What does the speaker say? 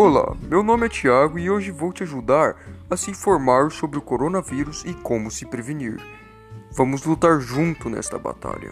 Olá, meu nome é Tiago e hoje vou te ajudar a se informar sobre o coronavírus e como se prevenir. Vamos lutar junto nesta batalha.